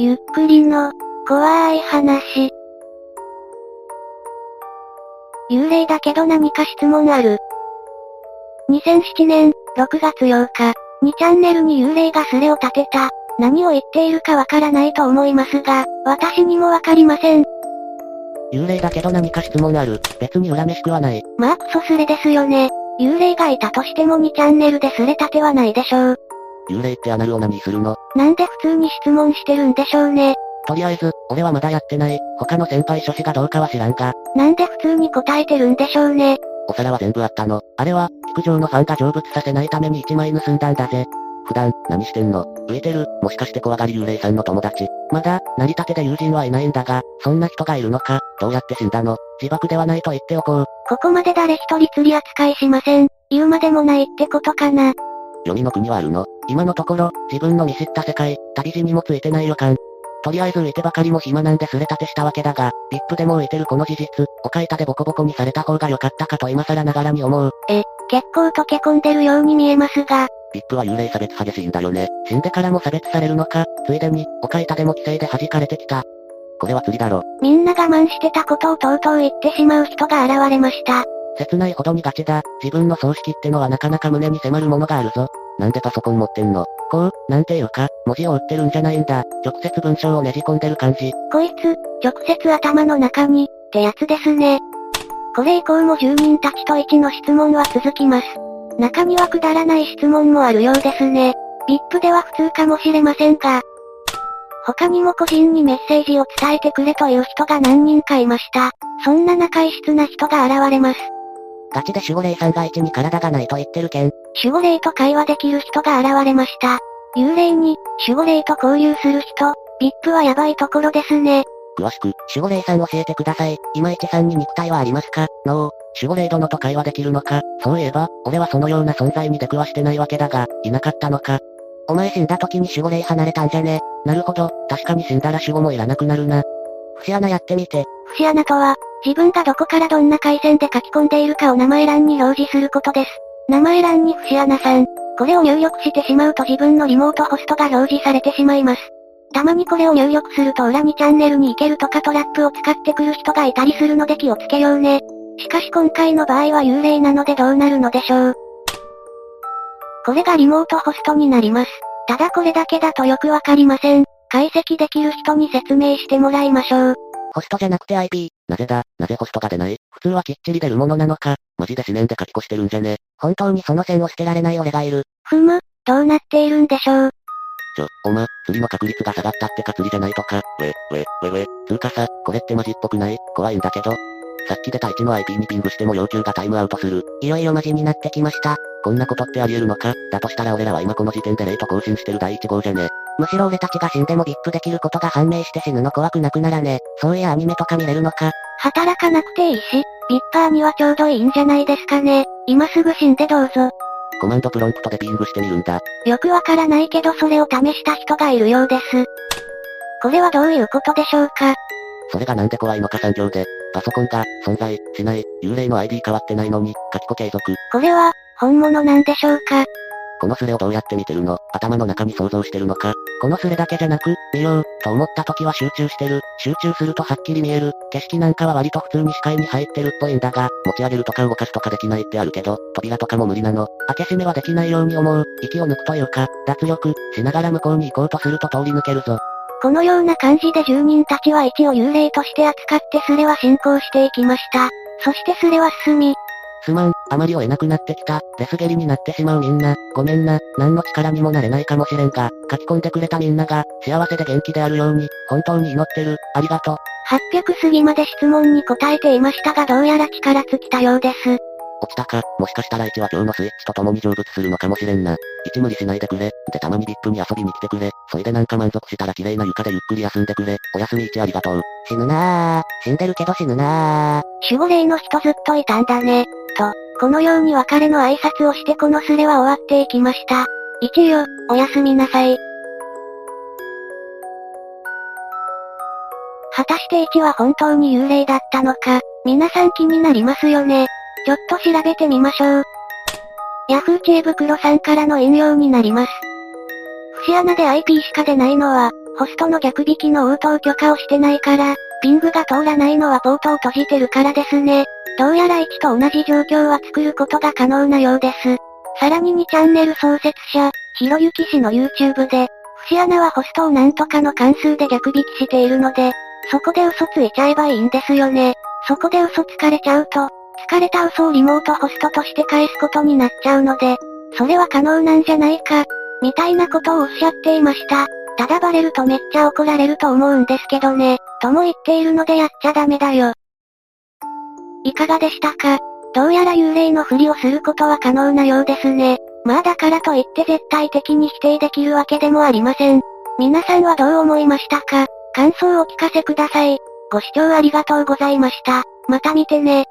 ゆっくりの、怖い話。幽霊だけど何か質問ある。2007年、6月8日、2チャンネルに幽霊がスレを立てた。何を言っているかわからないと思いますが、私にもわかりません。幽霊だけど何か質問ある。別に恨めしくはない。まあクソスレですよね。幽霊がいたとしても2チャンネルでスレ立てはないでしょう。幽霊ってアナルを何するの？なんで普通に質問してるんでしょうね。とりあえず、俺はまだやってない。他の先輩諸子がどうかは知らんが。なんで普通に答えてるんでしょうね。お皿は全部あったの？あれは、陸上のファンが成仏させないために1枚盗んだんだぜ。普段、何してんの？浮いてるもしかして怖がり幽霊さんの友達。まだ、成り立てで友人はいないんだが、そんな人がいるのか？どうやって死んだの？自爆ではないと言っておこう。ここまで誰一人釣り扱いしません。言うまでもないってことかな。読みの国はあるの？今のところ、自分の見知った世界、旅路にもついてない予感。とりあえず浮いてばかりも暇なんですれ立てしたわけだが、VIP でも浮いてるこの事実、おかいたでボコボコにされた方が良かったかと今更ながらに思う。え、結構溶け込んでるように見えますが。VIP は幽霊差別激しいんだよね。死んでからも差別されるのか、ついでに、おかいたでも規制で弾かれてきた。これは釣りだろ。みんな我慢してたことをとうとう言ってしまう人が現れました。切ないほどにガチだ。自分の葬式ってのはなかなか胸に迫るものがあるぞ。なんでパソコン持ってんの？こう、なんていうか、文字を打ってるんじゃないんだ。直接文章をねじ込んでる感じ。こいつ、直接頭の中に、ってやつですね。これ以降も住民たちと1の質問は続きます。中にはくだらない質問もあるようですね。VIP では普通かもしれませんが。他にも個人にメッセージを伝えてくれという人が何人かいました。そんな中異質な人が現れます。ガチで守護霊さんが1に体がないと言ってるけん。守護霊と会話できる人が現れました。幽霊に、守護霊と交流する人、VIP はやばいところですね。詳しく、守護霊さん教えてください。今市さんに肉体はありますか？ノー。守護霊殿と会話できるのか？そういえば、俺はそのような存在に出くわしてないわけだが、いなかったのか？お前死んだ時に守護霊離れたんじゃね？なるほど、確かに死んだら守護もいらなくなるな。節穴やってみて。節穴とは、自分がどこからどんな回線で書き込んでいるかを名前欄に表示することです。名前欄に節穴さん。これを入力してしまうと自分のリモートホストが表示されてしまいます。たまにこれを入力すると裏にチャンネルに行けるとかトラップを使ってくる人がいたりするので気をつけようね。しかし今回の場合は幽霊なのでどうなるのでしょう。これがリモートホストになります。ただこれだけだとよくわかりません。解析できる人に説明してもらいましょう。ホストじゃなくて IP。なぜだ？なぜホストが出ない？普通はきっちり出るものなのかマジで思念で書き越してるんじゃね？本当にその線を捨てられない俺がいる。ふむ、どうなっているんでしょう。ちょ、おま、釣りの確率が下がったってか釣りじゃないとか、ウェ、ウェ、ウェウェ、つうかさ、これってマジっぽくない？怖いんだけど。さっき出た1の IP にピングしても要求がタイムアウトする。いよいよマジになってきました。こんなことってあり得るのか？だとしたら俺らは今この時点でレート更新してる第1号じゃねむしろ俺たちが死んでもビップできることが判明して死ぬの怖くなくならね。そういやアニメとか見れるのか？働かなくていいし、ビッパーにはちょうどいいんじゃないですかね。今すぐ死んでどうぞ。コマンドプロンプトでピングしてみるんだ。よくわからないけどそれを試した人がいるようです。これはどういうことでしょうか？それがなんで怖いのか産業で、パソコンが、存在、しない、幽霊の ID 変わってないのに、書き子継続。これは、本物なんでしょうか？このスレをどうやって見てるの？頭の中に想像してるのか？このスレだけじゃなく、見よう、と思った時は集中してる。集中するとはっきり見える。景色なんかは割と普通に視界に入ってるっぽいんだが、持ち上げるとか動かすとかできないってあるけど、扉とかも無理なの。開け閉めはできないように思う。息を抜くというか、脱力、しながら向こうに行こうとすると通り抜けるぞ。このような感じで住人たちは一応幽霊として扱ってスレは進行していきました。そしてスレは進み、すまん、あまり追えなくなってきた。デスゲリになってしまうみんな、ごめんな、何の力にもなれないかもしれんが、書き込んでくれたみんなが、幸せで元気であるように、本当に祈ってる、ありがとう。800過ぎまで質問に答えていましたがどうやら力尽きたようです。落ちたか、もしかしたら1は今日のスイッチと共に成仏するのかもしれんな。1無理しないでくれ。でたまに VIP に遊びに来てくれ。そいでなんか満足したら綺麗な床でゆっくり休んでくれ。おやすみ1ありがとう。死ぬなぁ。死んでるけど死ぬなぁ。守護霊の人ずっといたんだね。と、このように別れの挨拶をしてこのスレは終わっていきました。一よ、おやすみなさい。果たして1は本当に幽霊だったのか、皆さん気になりますよね。ちょっと調べてみましょう。ヤフー知恵袋さんからの引用になります。節穴で IP しか出ないのは、ホストの逆引きの応答許可をしてないから、ピングが通らないのはポートを閉じてるからですね。どうやら1と同じ状況は作ることが可能なようです。さらに2チャンネル創設者、ひろゆき氏の YouTube で、節穴はホストをなんとかの関数で逆引きしているので、そこで嘘ついちゃえばいいんですよね。そこで嘘つかれちゃうと、疲れた嘘をリモートホストとして返すことになっちゃうので、それは可能なんじゃないか、みたいなことをおっしゃっていました。ただバレるとめっちゃ怒られると思うんですけどね、とも言っているのでやっちゃダメだよ。いかがでしたか？どうやら幽霊のふりをすることは可能なようですね。まあだからといって絶対的に否定できるわけでもありません。皆さんはどう思いましたか？感想をお聞かせください。ご視聴ありがとうございました。また見てね。